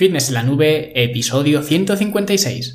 Fitness en la Nube, episodio 156.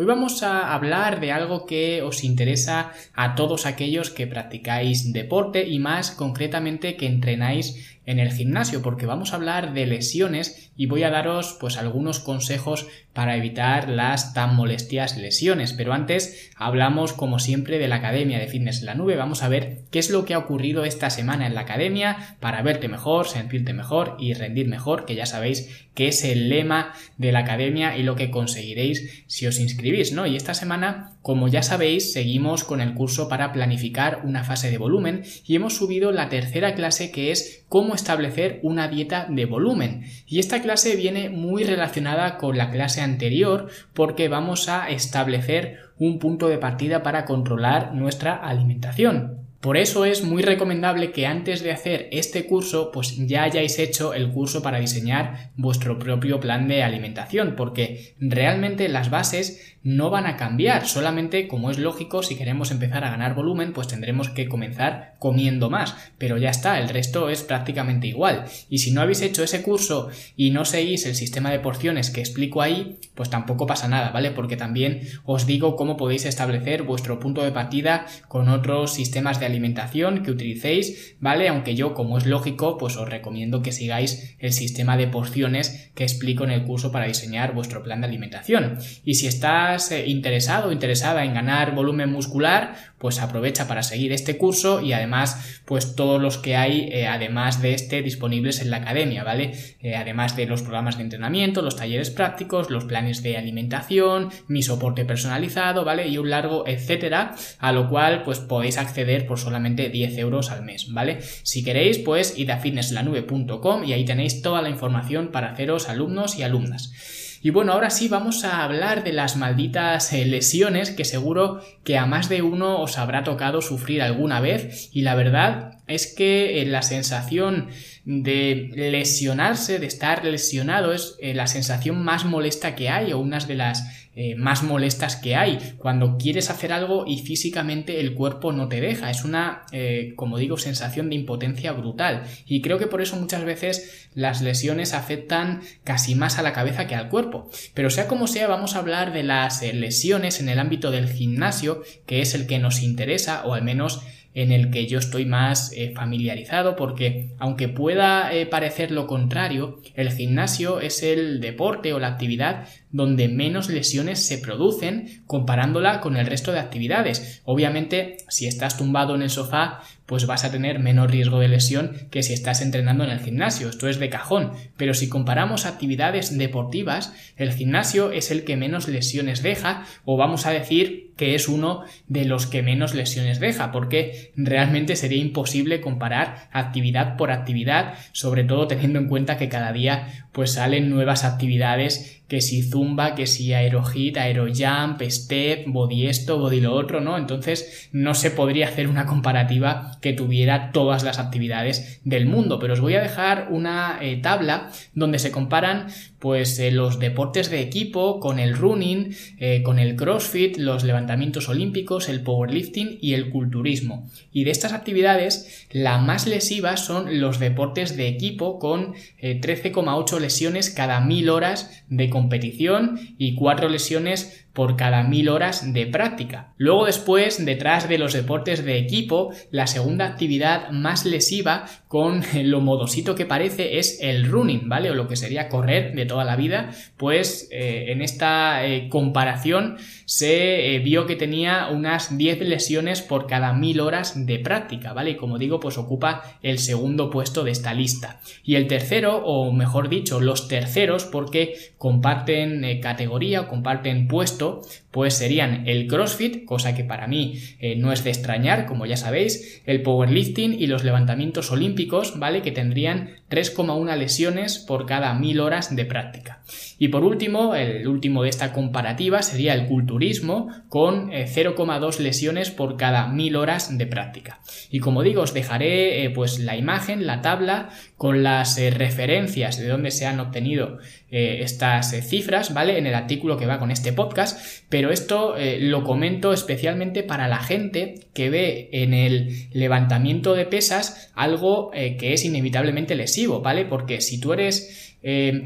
Hoy vamos a hablar de algo que os interesa a todos aquellos que practicáis deporte y más concretamente que entrenáis en el gimnasio porque vamos a hablar de lesiones y voy a daros pues algunos consejos para evitar las tan molestias lesiones. Pero antes hablamos como siempre de la Academia de Fitness en la Nube. Vamos a ver qué es lo que ha ocurrido esta semana en la Academia para verte mejor, sentirte mejor y rendir mejor, que ya sabéis que es el lema de la Academia y lo que conseguiréis si os inscribís, Y esta semana, como ya sabéis, seguimos con el curso para planificar una fase de volumen y hemos subido la tercera clase que es cómo establecer una dieta de volumen. Y esta clase viene muy relacionada con la clase anterior porque vamos a establecer un punto de partida para controlar nuestra alimentación. Por eso es muy recomendable que antes de hacer este curso, pues ya hayáis hecho el curso para diseñar vuestro propio plan de alimentación, porque realmente las bases no van a cambiar, solamente como es lógico, si queremos empezar a ganar volumen, pues tendremos que comenzar comiendo más, pero ya está, el resto es prácticamente igual. Y si no habéis hecho ese curso y no seguís el sistema de porciones que explico ahí, pues tampoco pasa nada, ¿vale? Porque también os digo cómo podéis establecer vuestro punto de partida con otros sistemas de alimentación que utilicéis, ¿vale? Aunque yo, como es lógico, pues os recomiendo que sigáis el sistema de porciones que explico en el curso para diseñar vuestro plan de alimentación. Y si estás eh, interesado o interesada en ganar volumen muscular, pues aprovecha para seguir este curso y además, pues todos los que hay, eh, además de este, disponibles en la academia, ¿vale? Eh, además de los programas de entrenamiento, los talleres prácticos, los planes de alimentación, mi soporte personalizado, ¿vale? Y un largo etcétera, a lo cual pues podéis acceder por solamente 10 euros al mes, ¿vale? Si queréis, pues id a fitnesslanube.com y ahí tenéis toda la información para haceros alumnos y alumnas. Y bueno, ahora sí vamos a hablar de las malditas eh, lesiones que seguro que a más de uno os habrá tocado sufrir alguna vez. Y la verdad es que eh, la sensación de lesionarse, de estar lesionado, es eh, la sensación más molesta que hay o una de las eh, más molestas que hay. Cuando quieres hacer algo y físicamente el cuerpo no te deja. Es una, eh, como digo, sensación de impotencia brutal. Y creo que por eso muchas veces las lesiones afectan casi más a la cabeza que al cuerpo. Pero sea como sea, vamos a hablar de las lesiones en el ámbito del gimnasio, que es el que nos interesa, o al menos en el que yo estoy más eh, familiarizado porque aunque pueda eh, parecer lo contrario, el gimnasio es el deporte o la actividad donde menos lesiones se producen comparándola con el resto de actividades. Obviamente, si estás tumbado en el sofá, pues vas a tener menos riesgo de lesión que si estás entrenando en el gimnasio. Esto es de cajón. Pero si comparamos actividades deportivas, el gimnasio es el que menos lesiones deja, o vamos a decir que es uno de los que menos lesiones deja, porque realmente sería imposible comparar actividad por actividad, sobre todo teniendo en cuenta que cada día pues salen nuevas actividades que si zumba, que si aerohit, aerojump, step, body esto, body lo otro, ¿no? Entonces no se podría hacer una comparativa que tuviera todas las actividades del mundo, pero os voy a dejar una eh, tabla donde se comparan pues eh, los deportes de equipo con el running, eh, con el crossfit, los levantamientos olímpicos, el powerlifting y el culturismo. Y de estas actividades, la más lesiva son los deportes de equipo con 13,8 lesiones cada mil horas de competición y 4 lesiones por cada mil horas de práctica. Luego después, detrás de los deportes de equipo, la segunda actividad más lesiva con lo modosito que parece es el running, ¿vale? O lo que sería correr de toda la vida, pues eh, en esta eh, comparación se eh, vio que tenía unas 10 lesiones por cada mil horas de práctica, ¿vale? Y como digo, pues ocupa el segundo puesto de esta lista. Y el tercero, o mejor dicho, los terceros, porque comparten categoría o comparten puesto, pues serían el CrossFit, cosa que para mí eh, no es de extrañar, como ya sabéis, el powerlifting y los levantamientos olímpicos, ¿vale? Que tendrían 3,1 lesiones por cada 1000 horas de práctica. Y por último, el último de esta comparativa sería el culturismo con 0,2 lesiones por cada 1000 horas de práctica. Y como digo, os dejaré pues la imagen, la tabla con las eh, referencias de dónde se han obtenido eh, estas eh, cifras, ¿vale? En el artículo que va con este podcast, pero esto lo comento especialmente para la gente que ve en el levantamiento de pesas algo que es inevitablemente lesivo, ¿vale? Porque si tú eres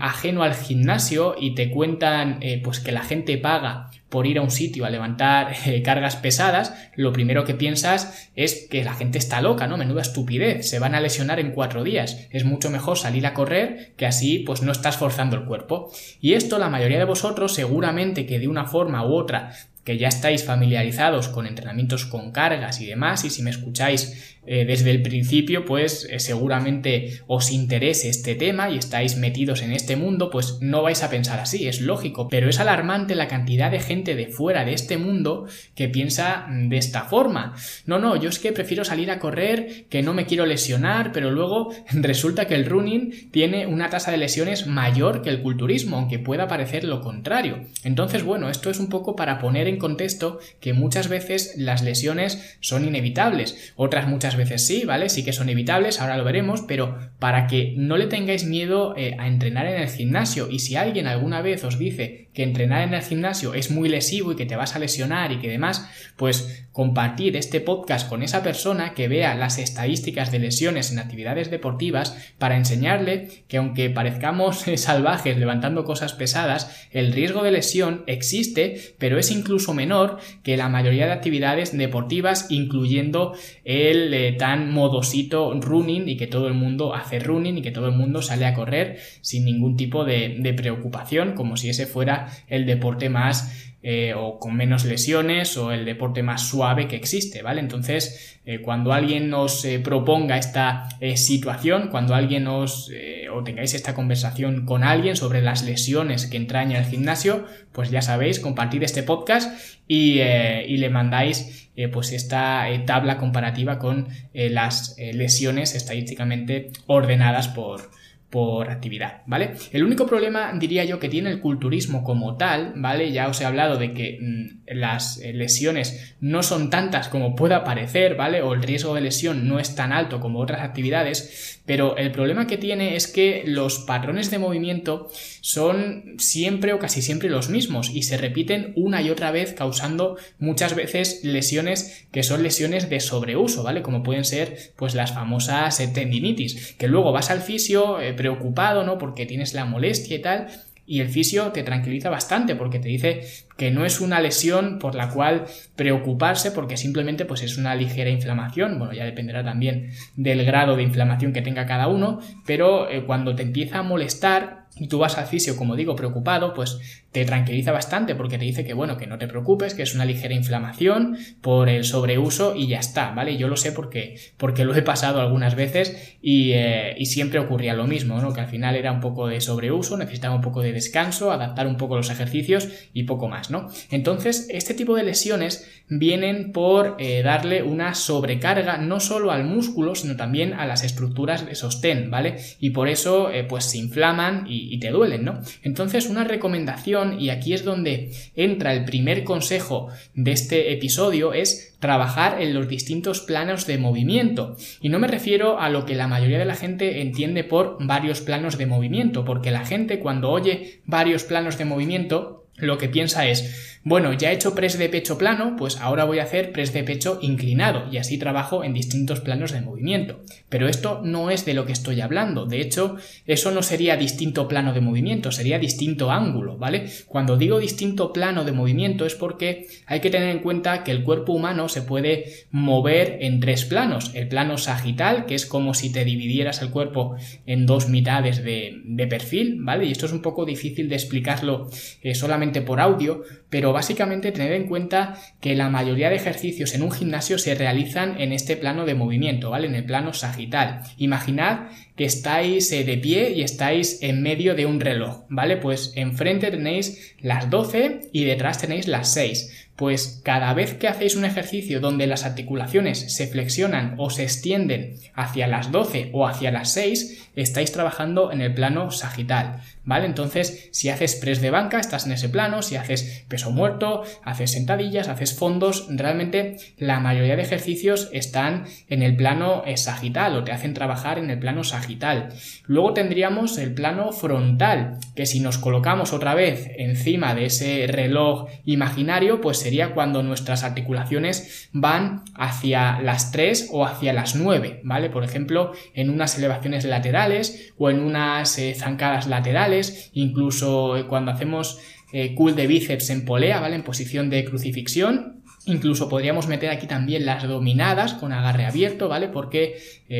ajeno al gimnasio y te cuentan pues que la gente paga por ir a un sitio a levantar eh, cargas pesadas, lo primero que piensas es que la gente está loca, ¿no? Menuda estupidez, se van a lesionar en cuatro días. Es mucho mejor salir a correr que así pues no estás forzando el cuerpo. Y esto la mayoría de vosotros seguramente que de una forma u otra que ya estáis familiarizados con entrenamientos con cargas y demás, y si me escucháis eh, desde el principio, pues eh, seguramente os interese este tema y estáis metidos en este mundo, pues no vais a pensar así, es lógico, pero es alarmante la cantidad de gente de fuera de este mundo que piensa mm, de esta forma. No, no, yo es que prefiero salir a correr, que no me quiero lesionar, pero luego resulta que el running tiene una tasa de lesiones mayor que el culturismo, aunque pueda parecer lo contrario. Entonces, bueno, esto es un poco para poner en contexto que muchas veces las lesiones son inevitables, otras muchas veces sí, ¿vale? Sí que son evitables, ahora lo veremos, pero para que no le tengáis miedo eh, a entrenar en el gimnasio y si alguien alguna vez os dice que entrenar en el gimnasio es muy lesivo y que te vas a lesionar y que demás, pues compartir este podcast con esa persona que vea las estadísticas de lesiones en actividades deportivas para enseñarle que aunque parezcamos salvajes levantando cosas pesadas, el riesgo de lesión existe, pero es incluso menor que la mayoría de actividades deportivas, incluyendo el eh, tan modosito running y que todo el mundo hace running y que todo el mundo sale a correr sin ningún tipo de, de preocupación, como si ese fuera el deporte más eh, o con menos lesiones o el deporte más suave que existe, ¿vale? Entonces, eh, cuando alguien nos eh, proponga esta situación, cuando alguien os o tengáis esta conversación con alguien sobre las lesiones que entraña el gimnasio, pues ya sabéis, compartid este podcast y, y le mandáis pues esta tabla comparativa con las lesiones estadísticamente ordenadas por, por actividad, ¿vale? El único problema, diría yo, que tiene el culturismo como tal, ¿vale? Ya os he hablado de que mm, las eh, lesiones no son tantas como pueda parecer, ¿vale? O el riesgo de lesión no es tan alto como otras actividades, pero el problema que tiene es que los patrones de movimiento son siempre o casi siempre los mismos y se repiten una y otra vez causando muchas veces lesiones que son lesiones de sobreuso, ¿vale? Como pueden ser pues las famosas tendinitis, que luego vas al fisio, eh, preocupado, ¿no? Porque tienes la molestia y tal, y el fisio te tranquiliza bastante porque te dice que no es una lesión por la cual preocuparse porque simplemente pues es una ligera inflamación, bueno ya dependerá también del grado de inflamación que tenga cada uno, pero eh, cuando te empieza a molestar y tú vas al fisio, como digo, preocupado, pues te tranquiliza bastante porque te dice que bueno, que no te preocupes, que es una ligera inflamación por el sobreuso y ya está, ¿vale? Yo lo sé porque, porque lo he pasado algunas veces y, eh, y, siempre ocurría lo mismo, ¿no? Que al final era un poco de sobreuso, necesitaba un poco de descanso, adaptar un poco los ejercicios y poco más, ¿no? Entonces, este tipo de lesiones vienen por eh, darle una sobrecarga no solo al músculo, sino también a las estructuras de sostén, ¿vale? Y por eso, eh, pues se inflaman y, y te duelen, ¿no? Entonces, una recomendación y aquí es donde entra el primer consejo de este episodio, es trabajar en los distintos planos de movimiento. Y no me refiero a lo que la mayoría de la gente entiende por varios planos de movimiento, porque la gente cuando oye varios planos de movimiento, lo que piensa es, bueno, ya he hecho press de pecho plano, pues ahora voy a hacer press de pecho inclinado y así trabajo en distintos planos de movimiento. Pero esto no es de lo que estoy hablando. De hecho, eso no sería distinto plano de movimiento, sería distinto ángulo, ¿vale? Cuando digo distinto plano de movimiento es porque hay que tener en cuenta que el cuerpo humano se puede mover en tres planos. El plano sagital, que es como si te dividieras el cuerpo en dos mitades de, perfil, ¿vale? Y esto es un poco difícil de explicarlo eh, solamente por audio, pero básicamente tener en cuenta que la mayoría de ejercicios en un gimnasio se realizan en este plano de movimiento, ¿vale? En el plano sagital. Imaginad que estáis eh, de pie y estáis en medio de un reloj, ¿vale? Pues enfrente tenéis las 12 y detrás tenéis las 6 pues cada vez que hacéis un ejercicio donde las articulaciones se flexionan o se extienden hacia las 12 o hacia las 6, estáis trabajando en el plano sagital, ¿vale? Entonces, si haces press de banca, estás en ese plano, si haces peso muerto, haces sentadillas, haces fondos, realmente la mayoría de ejercicios están en el plano eh, sagital o te hacen trabajar en el plano sagital. Luego tendríamos el plano frontal, que si nos colocamos otra vez encima de ese reloj imaginario, pues sería cuando nuestras articulaciones van hacia las 3 o hacia las 9, ¿vale? Por ejemplo, en unas elevaciones laterales o en unas eh, zancadas laterales, incluso eh, cuando hacemos eh, cool de bíceps en polea, ¿vale? En posición de crucifixión, Incluso podríamos meter aquí también las dominadas con agarre abierto, ¿vale? Porque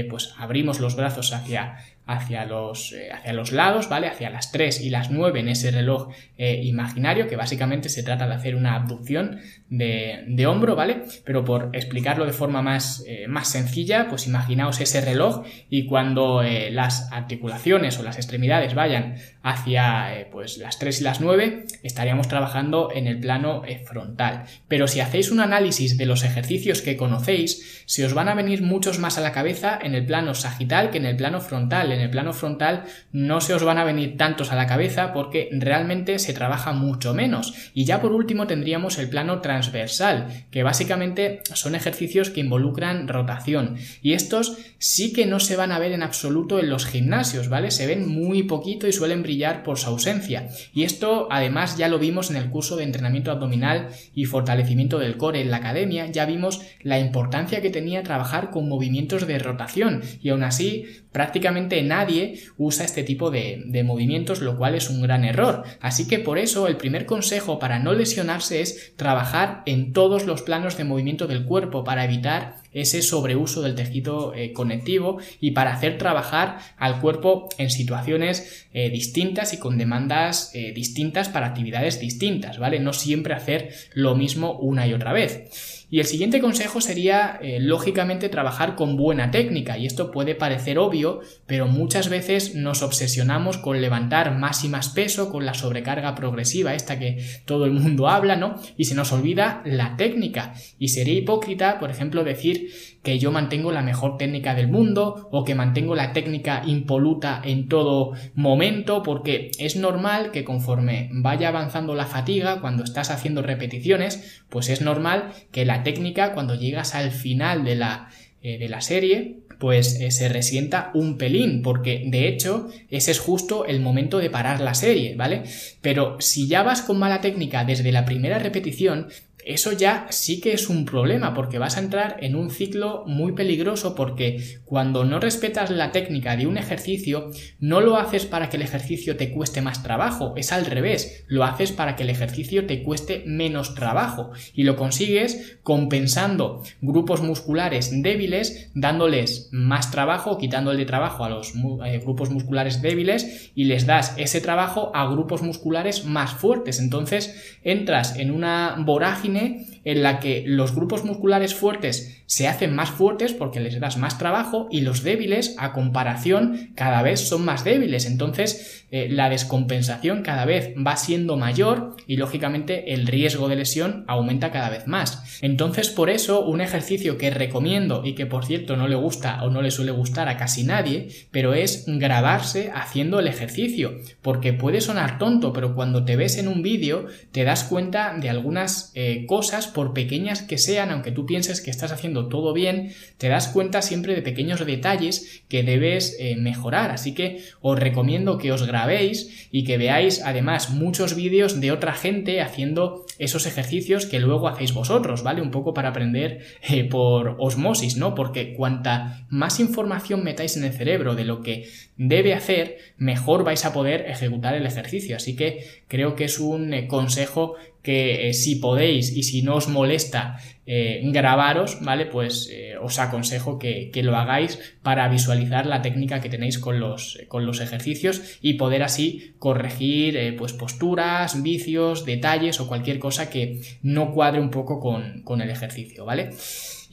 pues abrimos los brazos hacia hacia los, eh, hacia los lados, ¿vale? Hacia las 3 y las 9 en ese reloj eh, imaginario, que básicamente se trata de hacer una abducción de, de hombro, ¿vale? Pero por explicarlo de forma más, eh, más sencilla, pues imaginaos ese reloj y cuando las articulaciones o las extremidades vayan hacia pues las 3 y las 9, estaríamos trabajando en el plano frontal. Pero si hacéis un análisis de los ejercicios que conocéis, se os van a venir muchos más a la cabeza en el plano sagital que en el plano frontal en el plano frontal no se os van a venir tantos a la cabeza porque realmente se trabaja mucho menos. Y ya por último tendríamos el plano transversal, que básicamente son ejercicios que involucran rotación. Y estos sí que no se van a ver en absoluto en los gimnasios, ¿vale? Se ven muy poquito y suelen brillar por su ausencia. Y esto además ya lo vimos en el curso de entrenamiento abdominal y fortalecimiento del core en la academia, ya vimos la importancia que tenía trabajar con movimientos de rotación y aún así prácticamente nadie usa este tipo de, movimientos, lo cual es un gran error. Así que por eso el primer consejo para no lesionarse es trabajar en todos los planos de movimiento del cuerpo para evitar ese sobreuso del tejido eh, conectivo y para hacer trabajar al cuerpo en situaciones eh, distintas y con demandas eh, distintas para actividades distintas, ¿vale? No siempre hacer lo mismo una y otra vez. Y el siguiente consejo sería, eh, lógicamente, trabajar con buena técnica. Y esto puede parecer obvio, pero muchas veces nos obsesionamos con levantar más y más peso, con la sobrecarga progresiva, esta que todo el mundo habla, ¿no? Y se nos olvida la técnica. Y sería hipócrita, por ejemplo, decir que yo mantengo la mejor técnica del mundo o que mantengo la técnica impoluta en todo momento, porque es normal que conforme vaya avanzando la fatiga, cuando estás haciendo repeticiones, pues es normal que la técnica cuando llegas al final de la, eh, de la serie pues eh, se resienta un pelín, porque de hecho ese es justo el momento de parar la serie, ¿vale? Pero si ya vas con mala técnica desde la primera repetición, eso ya sí que es un problema porque vas a entrar en un ciclo muy peligroso porque cuando no respetas la técnica de un ejercicio no lo haces para que el ejercicio te cueste más trabajo, es al revés, lo haces para que el ejercicio te cueste menos trabajo y lo consigues compensando grupos musculares débiles dándoles más trabajo, quitándole trabajo a los eh, grupos musculares débiles y les das ese trabajo a grupos musculares más fuertes, entonces entras en una vorágine yine en la que los grupos musculares fuertes se hacen más fuertes porque les das más trabajo y los débiles a comparación cada vez son más débiles. Entonces eh, la descompensación cada vez va siendo mayor y lógicamente el riesgo de lesión aumenta cada vez más. Entonces por eso un ejercicio que recomiendo y que por cierto no le gusta o no le suele gustar a casi nadie, pero es grabarse haciendo el ejercicio. Porque puede sonar tonto, pero cuando te ves en un vídeo te das cuenta de algunas eh, cosas, por pequeñas que sean, aunque tú pienses que estás haciendo todo bien, te das cuenta siempre de pequeños detalles que debes eh, mejorar. Así que os recomiendo que os grabéis y que veáis además muchos vídeos de otra gente haciendo esos ejercicios que luego hacéis vosotros, ¿vale? Un poco para aprender eh, por osmosis, ¿no? Porque cuanta más información metáis en el cerebro de lo que debe hacer, mejor vais a poder ejecutar el ejercicio. Así que creo que es un consejo que si podéis y si no os molesta eh, grabaros, ¿vale? Pues eh, os aconsejo que, lo hagáis para visualizar la técnica que tenéis con los, con los ejercicios y poder así corregir eh, pues posturas, vicios, detalles o cualquier cosa que no cuadre un poco con, con el ejercicio, ¿vale?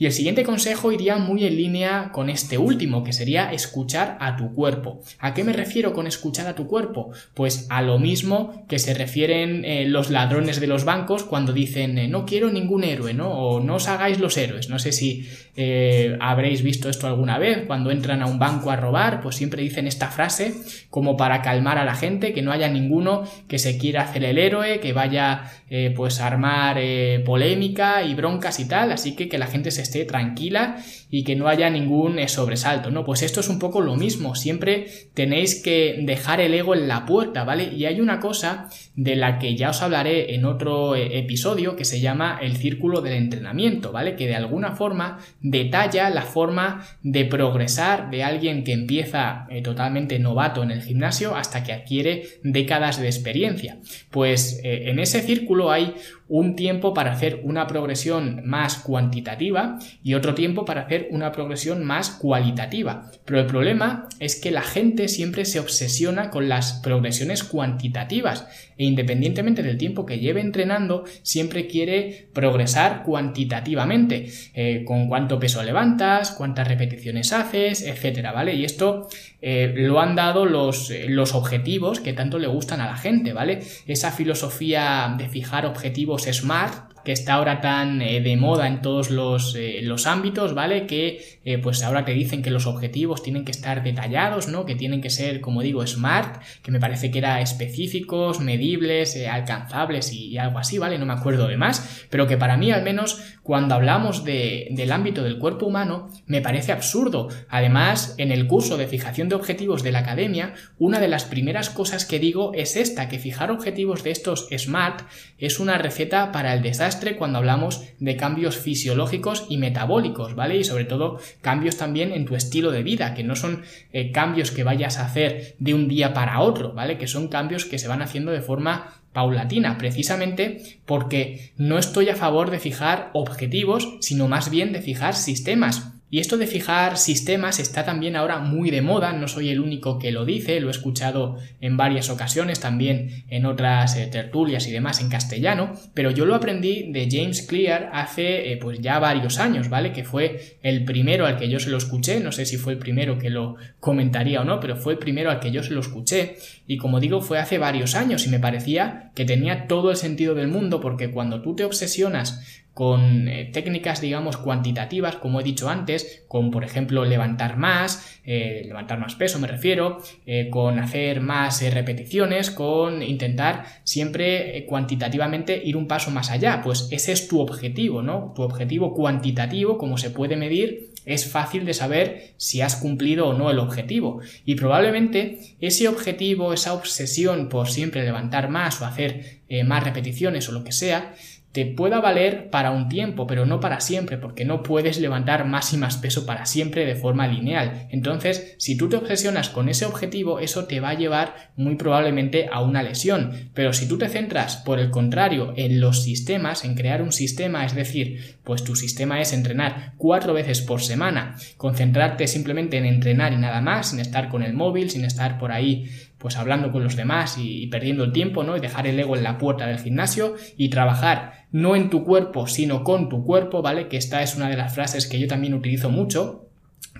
Y el siguiente consejo iría muy en línea con este último, que sería escuchar a tu cuerpo. ¿A qué me refiero con escuchar a tu cuerpo? Pues a lo mismo que se refieren eh, los ladrones de los bancos cuando dicen eh, no quiero ningún héroe, ¿no? No os hagáis los héroes. No sé si eh, habréis visto esto alguna vez. Cuando entran a un banco a robar, pues siempre dicen esta frase como para calmar a la gente, que no haya ninguno que se quiera hacer el héroe, que vaya pues a armar polémica y broncas y tal. Así que que la gente se esté tranquila y que no haya ningún eh, sobresalto, ¿no? Pues esto es un poco lo mismo, siempre tenéis que dejar el ego en la puerta, ¿vale? Y hay una cosa de la que ya os hablaré en otro eh, episodio que se llama el círculo del entrenamiento, ¿vale? Que de alguna forma detalla la forma de progresar de alguien que empieza eh, totalmente novato en el gimnasio hasta que adquiere décadas de experiencia. Pues en ese círculo hay un tiempo para hacer una progresión más cuantitativa y otro tiempo para hacer una progresión más cualitativa. Pero el problema es que la gente siempre se obsesiona con las progresiones cuantitativas e independientemente del tiempo que lleve entrenando, siempre quiere progresar cuantitativamente, eh, con cuánto peso levantas, cuántas repeticiones haces, etcétera, ¿vale? Y esto eh, lo han dado los, eh, los objetivos que tanto le gustan a la gente, ¿vale? Esa filosofía de fijar objetivos SMART, que está ahora tan eh, de moda en todos los, eh, los ámbitos, ¿vale? Que eh, pues ahora te dicen que los objetivos tienen que estar detallados, ¿no? Que tienen que ser, como digo, smart, que me parece que era específicos, medibles, alcanzables y, algo así, ¿vale? No me acuerdo de más, pero que para mí al menos cuando hablamos de, del ámbito del cuerpo humano me parece absurdo. Además, en el curso de fijación de objetivos de la academia, una de las primeras cosas que digo es esta, que fijar objetivos de estos smart es una receta para el desastre cuando hablamos de cambios fisiológicos y metabólicos, ¿vale? Y sobre todo cambios también en tu estilo de vida, que no son eh, cambios que vayas a hacer de un día para otro, ¿vale? Que son cambios que se van haciendo de forma paulatina, precisamente porque no estoy a favor de fijar objetivos, sino más bien de fijar sistemas. Y esto de fijar sistemas está también ahora muy de moda, no soy el único que lo dice, lo he escuchado en varias ocasiones, también en otras eh, tertulias y demás en castellano, pero yo lo aprendí de James Clear hace eh, pues ya varios años, ¿vale? Que fue el primero al que yo se lo escuché, no sé si fue el primero que lo comentaría o no, pero fue el primero al que yo se lo escuché. Y como digo fue hace varios años y me parecía que tenía todo el sentido del mundo porque cuando tú te obsesionas con eh, técnicas, digamos, cuantitativas, como he dicho antes, con, por ejemplo, levantar más, eh, levantar más peso, me refiero, eh, con hacer más repeticiones, con intentar siempre cuantitativamente ir un paso más allá. Pues ese es tu objetivo, ¿no? Tu objetivo cuantitativo, como se puede medir, es fácil de saber si has cumplido o no el objetivo. Y probablemente ese objetivo, esa obsesión por siempre levantar más o hacer más repeticiones o lo que sea, te pueda valer para un tiempo, pero no para siempre, porque no puedes levantar más y más peso para siempre de forma lineal. Entonces, si tú te obsesionas con ese objetivo, eso te va a llevar muy probablemente a una lesión. Pero si tú te centras, por el contrario, en los sistemas, en crear un sistema, es decir, pues tu sistema es entrenar cuatro veces por semana, concentrarte simplemente en entrenar y nada más, sin estar con el móvil, sin estar por ahí pues hablando con los demás y, perdiendo el tiempo, ¿no? Y dejar el ego en la puerta del gimnasio y trabajar no en tu cuerpo, sino con tu cuerpo, ¿vale? Que esta es una de las frases que yo también utilizo mucho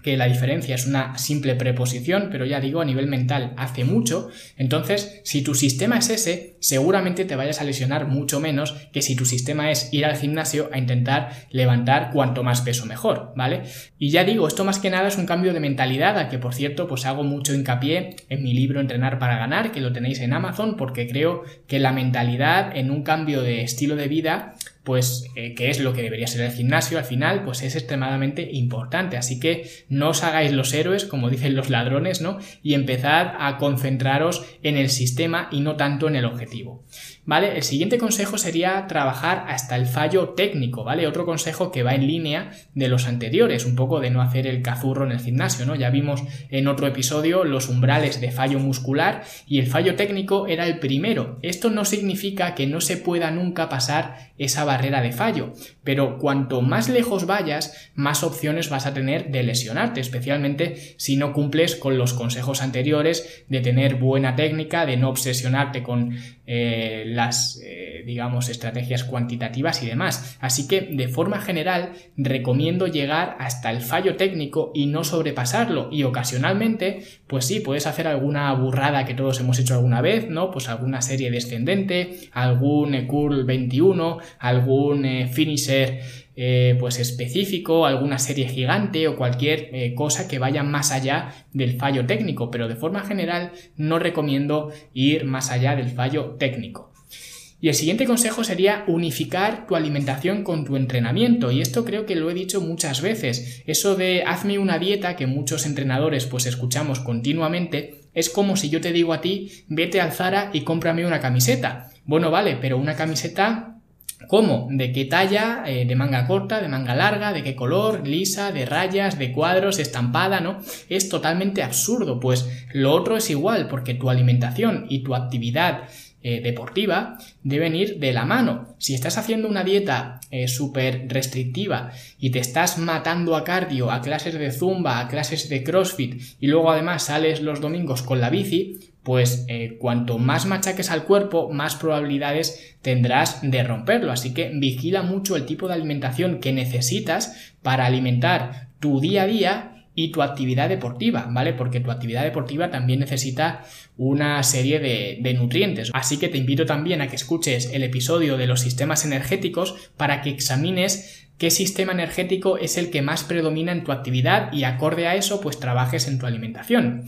que la diferencia es una simple preposición, pero ya digo, a nivel mental hace mucho. Entonces, si tu sistema es ese, seguramente te vayas a lesionar mucho menos que si tu sistema es ir al gimnasio a intentar levantar cuanto más peso mejor, ¿vale? Y ya digo, esto más que nada es un cambio de mentalidad, al que por cierto, pues hago mucho hincapié en mi libro Entrenar para ganar, que lo tenéis en Amazon, porque creo que la mentalidad en un cambio de estilo de vida pues eh, que es lo que debería ser el gimnasio al final, pues es extremadamente importante. Así que no os hagáis los héroes, como dicen los ladrones, ¿no? Y empezad a concentraros en el sistema y no tanto en el objetivo. ¿Vale? El siguiente consejo sería trabajar hasta el fallo técnico, ¿vale? Otro consejo que va en línea de los anteriores, un poco de no hacer el cazurro en el gimnasio, ¿no? Ya vimos en otro episodio los umbrales de fallo muscular y el fallo técnico era el primero. Esto no significa que no se pueda nunca pasar esa barrera de fallo, pero cuanto más lejos vayas, más opciones vas a tener de lesionarte, especialmente si no cumples con los consejos anteriores de tener buena técnica, de no obsesionarte con eh, las, eh, digamos, estrategias cuantitativas y demás. Así que, de forma general, recomiendo llegar hasta el fallo técnico y no sobrepasarlo. Y ocasionalmente, pues sí, puedes hacer alguna burrada que todos hemos hecho alguna vez, ¿no? Pues alguna serie descendente, algún curl 21, algún eh, finisher eh, pues específico, alguna serie gigante o cualquier eh, cosa que vaya más allá del fallo técnico, pero de forma general no recomiendo ir más allá del fallo técnico. Y el siguiente consejo sería unificar tu alimentación con tu entrenamiento. Y esto creo que lo he dicho muchas veces. Eso de hazme una dieta que muchos entrenadores pues escuchamos continuamente es como si yo te digo a ti vete al Zara y cómprame una camiseta. Bueno, vale, pero una camiseta ¿Cómo? ¿De qué talla? Eh, ¿De manga corta? ¿De manga larga? ¿De qué color? ¿Lisa? ¿De rayas? ¿De cuadros? ¿Estampada? ¿No? Es totalmente absurdo, pues lo otro es igual, porque tu alimentación y tu actividad eh, deportiva deben ir de la mano. Si estás haciendo una dieta eh, súper restrictiva y te estás matando a cardio, a clases de zumba, a clases de crossfit y luego además sales los domingos con la bici, pues eh, cuanto más machaques al cuerpo, más probabilidades tendrás de romperlo. Así que vigila mucho el tipo de alimentación que necesitas para alimentar tu día a día y tu actividad deportiva, ¿vale? Porque tu actividad deportiva también necesita una serie de, de, nutrientes. Así que te invito también a que escuches el episodio de los sistemas energéticos para que examines qué sistema energético es el que más predomina en tu actividad y acorde a eso pues trabajes en tu alimentación.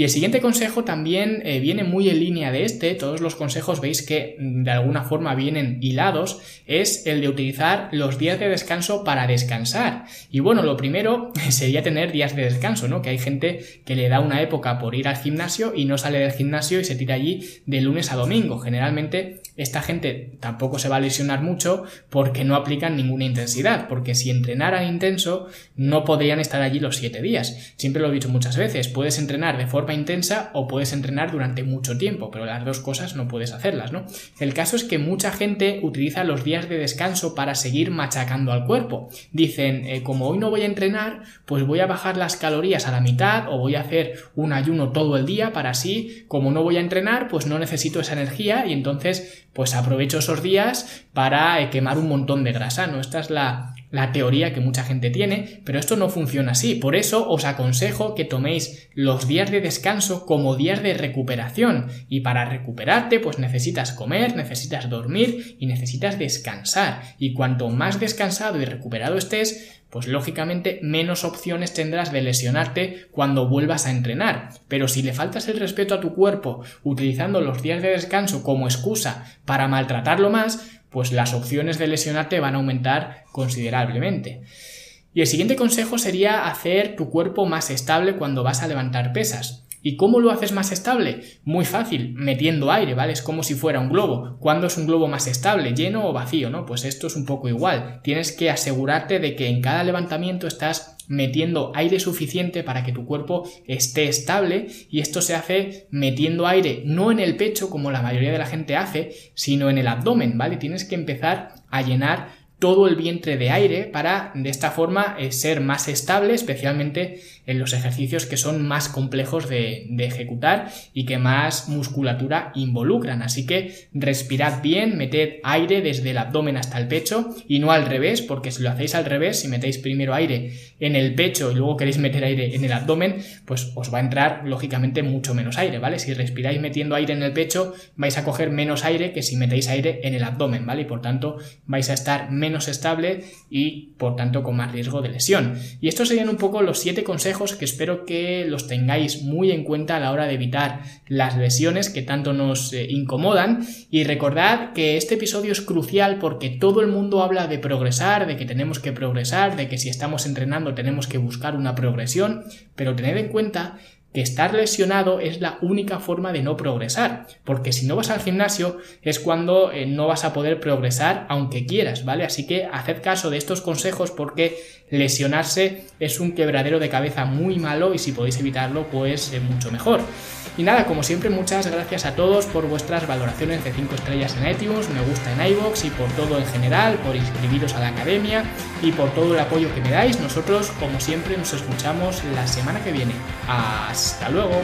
Y el siguiente consejo también eh, viene muy en línea de este, todos los consejos veis que mm, de alguna forma vienen hilados, es el de utilizar los días de descanso para descansar. Y bueno, lo primero sería tener días de descanso, ¿no? Que hay gente que le da una época por ir al gimnasio y no sale del gimnasio y se tira allí de lunes a domingo. Generalmente esta gente tampoco se va a lesionar mucho porque no aplican ninguna intensidad, porque si entrenaran intenso no podrían estar allí los siete días. Siempre lo he dicho muchas veces, puedes entrenar de forma intensa o puedes entrenar durante mucho tiempo, pero las dos cosas no puedes hacerlas, ¿no? El caso es que mucha gente utiliza los días de descanso para seguir machacando al cuerpo. Dicen, eh, como hoy no voy a entrenar, pues voy a bajar las calorías a la mitad o voy a hacer un ayuno todo el día para así, como no voy a entrenar, pues no necesito esa energía y entonces pues aprovecho esos días para eh, quemar un montón de grasa, ¿no? Esta es la, la teoría que mucha gente tiene, pero esto no funciona así. Por eso os aconsejo que toméis los días de descanso como días de recuperación. Y para recuperarte, pues necesitas comer, necesitas dormir y necesitas descansar. Y cuanto más descansado y recuperado estés, pues lógicamente menos opciones tendrás de lesionarte cuando vuelvas a entrenar. Pero si le faltas el respeto a tu cuerpo utilizando los días de descanso como excusa para maltratarlo más, pues las opciones de lesionarte van a aumentar considerablemente. Y el siguiente consejo sería hacer tu cuerpo más estable cuando vas a levantar pesas. ¿Y cómo lo haces más estable? Muy fácil, metiendo aire, ¿vale? Es como si fuera un globo. ¿Cuándo es un globo más estable? ¿Lleno o vacío? ¿No? Pues esto es un poco igual. Tienes que asegurarte de que en cada levantamiento estás metiendo aire suficiente para que tu cuerpo esté estable y esto se hace metiendo aire no en el pecho como la mayoría de la gente hace, sino en el abdomen, ¿vale? Tienes que empezar a llenar todo el vientre de aire para de esta forma eh, ser más estable, especialmente en los ejercicios que son más complejos de, ejecutar y que más musculatura involucran. Así que respirad bien, meted aire desde el abdomen hasta el pecho y no al revés, porque si lo hacéis al revés, si metéis primero aire en el pecho y luego queréis meter aire en el abdomen, pues os va a entrar lógicamente mucho menos aire, ¿vale? Si respiráis metiendo aire en el pecho, vais a coger menos aire que si metéis aire en el abdomen, ¿vale? Y por tanto vais a estar menos estable y por tanto con más riesgo de lesión. Y estos serían un poco los siete consejos que espero que los tengáis muy en cuenta a la hora de evitar las lesiones que tanto nos eh, incomodan. Y recordad que este episodio es crucial porque todo el mundo habla de progresar, de que tenemos que progresar, de que si estamos entrenando tenemos que buscar una progresión, pero tened en cuenta que estar lesionado es la única forma de no progresar, porque si no vas al gimnasio es cuando eh, no vas a poder progresar aunque quieras, ¿vale? Así que haced caso de estos consejos porque lesionarse es un quebradero de cabeza muy malo y si podéis evitarlo pues es mucho mejor. Y nada, como siempre, muchas gracias a todos por vuestras valoraciones de 5 estrellas en iTunes, me gusta en iBox y por todo en general, por inscribiros a la academia y por todo el apoyo que me dais. Nosotros, como siempre, nos escuchamos la semana que viene. Hasta luego.